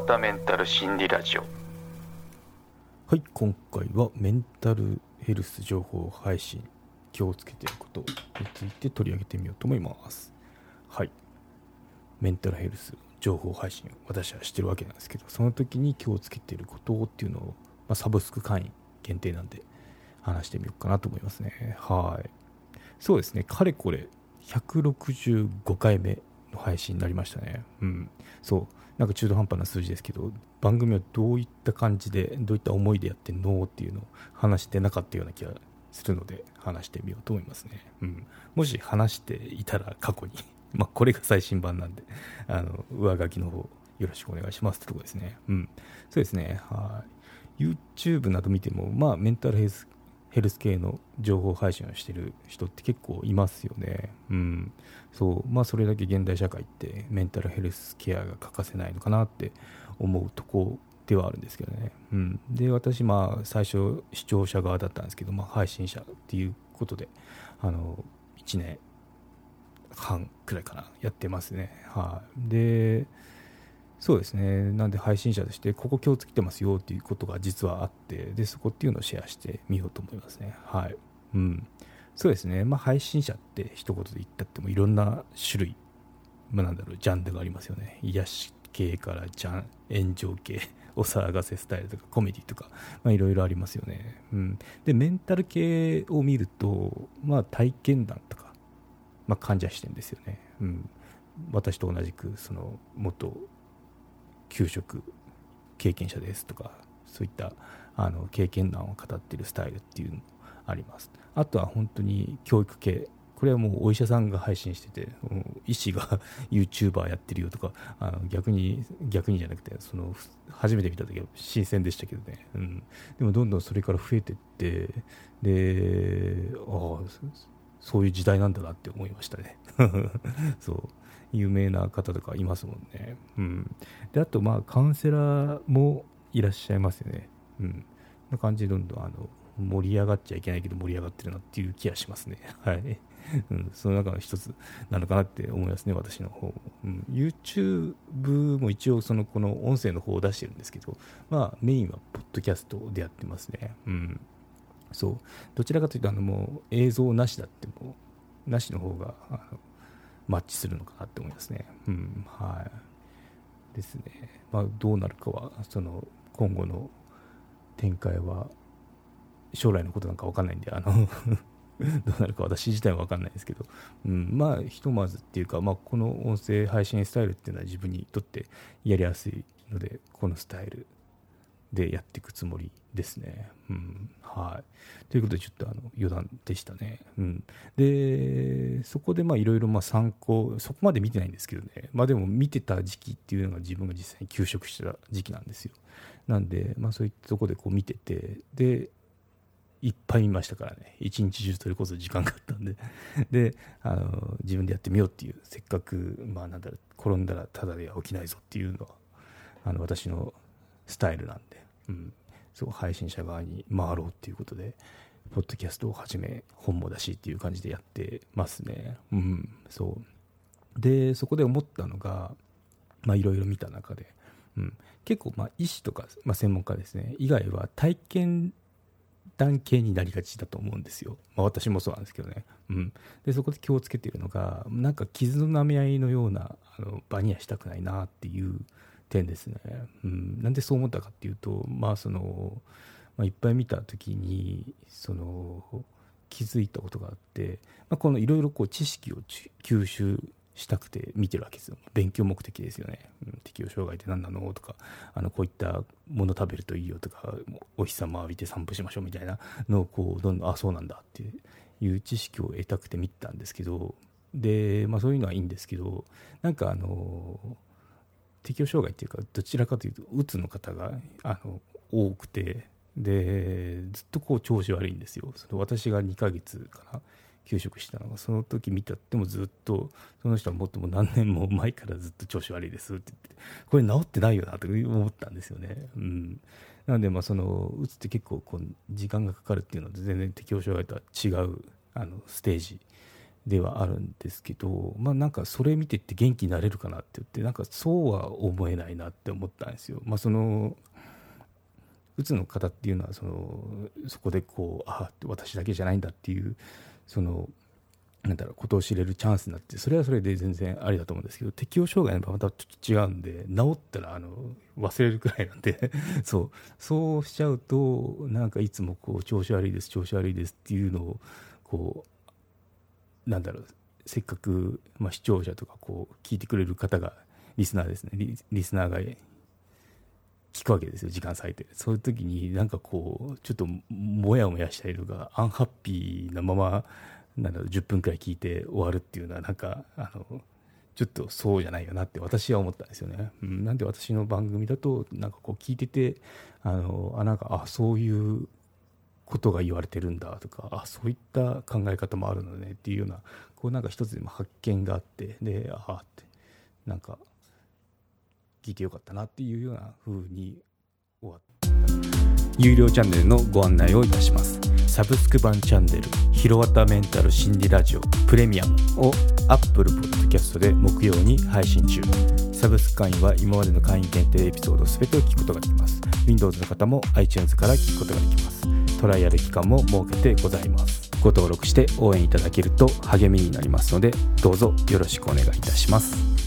川田メンタル心理ラジオ。はい今回はメンタルヘルス情報配信気をつけていることについて取り上げてみようと思います。はい。メンタルヘルス情報配信を私はしてるわけなんですけどその時に気をつけていることっていうのを、まあ、サブスク会員限定なんで話してみようかなと思いますね。はい。そうですね。かれこれ165回目の配信になりましたね。うん。そう。なんか中途半端な数字ですけど番組はどういった感じでどういった思いでやってんのっていうのを話してなかったような気がするので話してみようと思いますね、うん、もし話していたら過去に まこれが最新版なんであの上書きの方よろしくお願いしますってとこですね。うん。そうですね。はい。YouTube など見てもまあメンタルヘルスヘルス系の情報配信をしてる人って結構いますよね。うん。そう。まあ、それだけ現代社会ってメンタルヘルスケアが欠かせないのかなって思うとこではあるんですけどね。うん。で、私、まあ、最初、視聴者側だったんですけど、まあ、配信者っていうことで、あの、1年半くらいかな、やってますね。はい、で、そうですね。なんで配信者としてここ気をつけてますよっていうことが実はあってでそこっていうのをシェアしてみようと思いますね。はい。うん。そうですね。まあ配信者って一言で言ったってもいろんな種類まあ、なんだろうジャンルがありますよね。癒し系からジャン炎上系 お騒がせスタイルとかコメディとかいろいろありますよね、うん、でメンタル系を見ると、まあ、体験談とか、まあ、患者視点ですよね、うん、私と同じくその元給食経験者ですとかそういったあの経験談を語っているスタイルっていうのもあります。あとは本当に教育系。これはもうお医者さんが配信してて医師が YouTuber やってるよとかあの逆に逆にじゃなくてその初めて見た時は新鮮でしたけどね、うん、でもどんどんそれから増えてってでああそういう時代なんだなって思いましたね。そう。有名な方とかいますもんね。うん、であと、まあ、カウンセラーもいらっしゃいますよね。うん、な感じでどんどんあの盛り上がっちゃいけないけど盛り上がってるなっていう気がしますね。はい。うん、その中の一つなのかなって思いますね、私の方も。うん、YouTube も一応そのこの音声の方を出してるんですけど、まあメインはポッドキャストでやってますね。うん。そう。どちらかというと、あのもう映像なしだってもう、なしの方があのマッチするのかなって思いますね。うん、はい。ですね。まあ、どうなるかは、その、今後の展開は、将来のことなんか分かんないんで、あの どうなるか私自体は分かんないですけど、うん、まあ、ひとまずっていうか、まあ、この音声配信スタイルっていうのは自分にとってやりやすいので、このスタイルでやっていくつもりですね。うん、はい。ということで、ちょっとあの余談でしたね。うん、で、そこでいろいろ参考、そこまで見てないんですけどね、まあでも見てた時期っていうのが自分が実際に休職した時期なんですよ。なんで、まあそういったとこでこう見てて、で、いっぱい見ましたからね、一日中それこそ時間があったんで、で、あの自分でやってみようっていう、せっかく、まあなんだろう、転んだらただでは起きないぞっていうのは、あの私のスタイルなんで、うん、そう配信者側に回ろうっていうことで、ポッドキャストをはじめ、本もだしっていう感じでやってますね。うん、そう。で、そこで思ったのが、まあ、いろいろ見た中で、うん、結構、まあ、医師とか、まあ、専門家ですね、以外は体験談系になりがちだと思うんですよ。まあ、私もそうなんですけどね。うん。で、そこで気をつけているのが、なんか傷の舐め合いのようなあの場にはしたくないなっていう点ですね。うん、なんでそう思ったかっていうと、まあその、まあ、いっぱい見た時にその気づいたことがあって、まあ、このいろいろこう知識を吸収したくて見てるわけですよ。勉強目的ですよね、うん、適応障害って何なのとかあのこういったもの食べるといいよとかお日様浴びて散歩しましょうみたいなのをこうどんどんあそうなんだっていう知識を得たくて見てたんですけどで、まあ、そういうのはいいんですけどなんかあの適応障害っていうかどちらかというとうつの方があの多くてでずっとこう調子悪いんですよその私が2ヶ月かな休職したのがその時見たってもずっとその人はもっとも何年も前からずっと調子悪いですって言ってこれ治ってないよなと思ったんですよね。うんなので、まあ、そのうつって結構こう時間がかかるっていうのは全然適応障害とは違うあのステージではあるんですけど、まあ、なんかそれ見てって元気になれるかなって言ってなんかそうは思えないなって思ったんですよ。まあ、そのうつの方っていうのはそのそこでこうああ私だけじゃないんだっていうそのなんだろうことを知れるチャンスになってそれはそれで全然ありだと思うんですけど適応障害の場合またちょっと違うんで治ったらあの忘れるくらいなんで そうそうしちゃうとなんかいつもこう調子悪いです調子悪いですっていうのをこうなんだろうせっかく、まあ、視聴者とかこう聞いてくれる方がリスナーですね。リリスナーが聞くわけですよ時間割いて。そういう時になんかこうちょっともやもやしたりとかアンハッピーなままなんだろう10分くらい聞いて終わるっていうのはなんかあのちょっとそうじゃないよなって私は思ったんですよね、うん、なんで私の番組だとなんかこう聞いててあのあなんかあそういうことが言われてるんだとかあそういった考え方もあるのねっていうようなこうなんか一つでも発見があってでああってなんか聞いてよかったなっていうような風に終わった。有料チャンネルのご案内をいたします。サブスク版チャンネル「ひろわたメンタル心理ラジオプレミアム」を Apple Podcast で木曜に配信中。サブスク会員は今までの会員限定エピソード全てを聞くことができます。Windows の方も iTunes から聞くことができます。トライアル期間も設けてございます。ご登録して応援いただけると励みになりますのでどうぞよろしくお願いいたします。